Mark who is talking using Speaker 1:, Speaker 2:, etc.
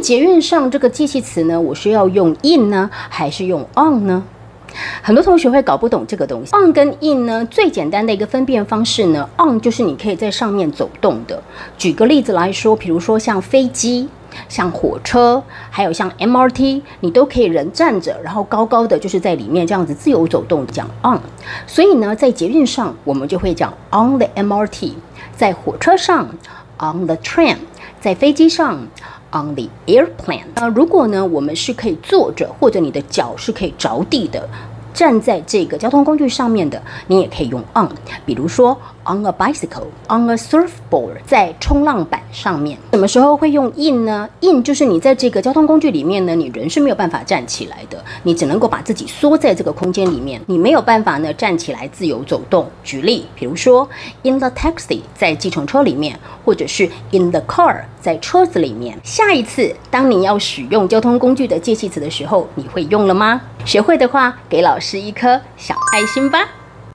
Speaker 1: 捷运上这个介系词呢，我是要用 in 呢，还是用 on 呢？很多同学会搞不懂这个东西。on 跟 in 呢，最简单的一个分辨方式呢，on 就是你可以在上面走动的。举个例子来说，比如说像飞机、像火车，还有像 MRT，你都可以人站着，然后高高的就是在里面这样子自由走动，讲 on。所以呢，在捷运上我们就会讲 on the MRT，在火车上 on the train，在飞机上。On the airplane，那如果呢，我们是可以坐着，或者你的脚是可以着地的。站在这个交通工具上面的，你也可以用 on，比如说 on a bicycle，on a surfboard，在冲浪板上面。什么时候会用 in 呢？in 就是你在这个交通工具里面呢，你人是没有办法站起来的，你只能够把自己缩在这个空间里面，你没有办法呢站起来自由走动。举例，比如说 in the taxi，在计程车里面，或者是 in the car，在车子里面。下一次当你要使用交通工具的介系词的时候，你会用了吗？学会的话，给老师一颗小爱心吧。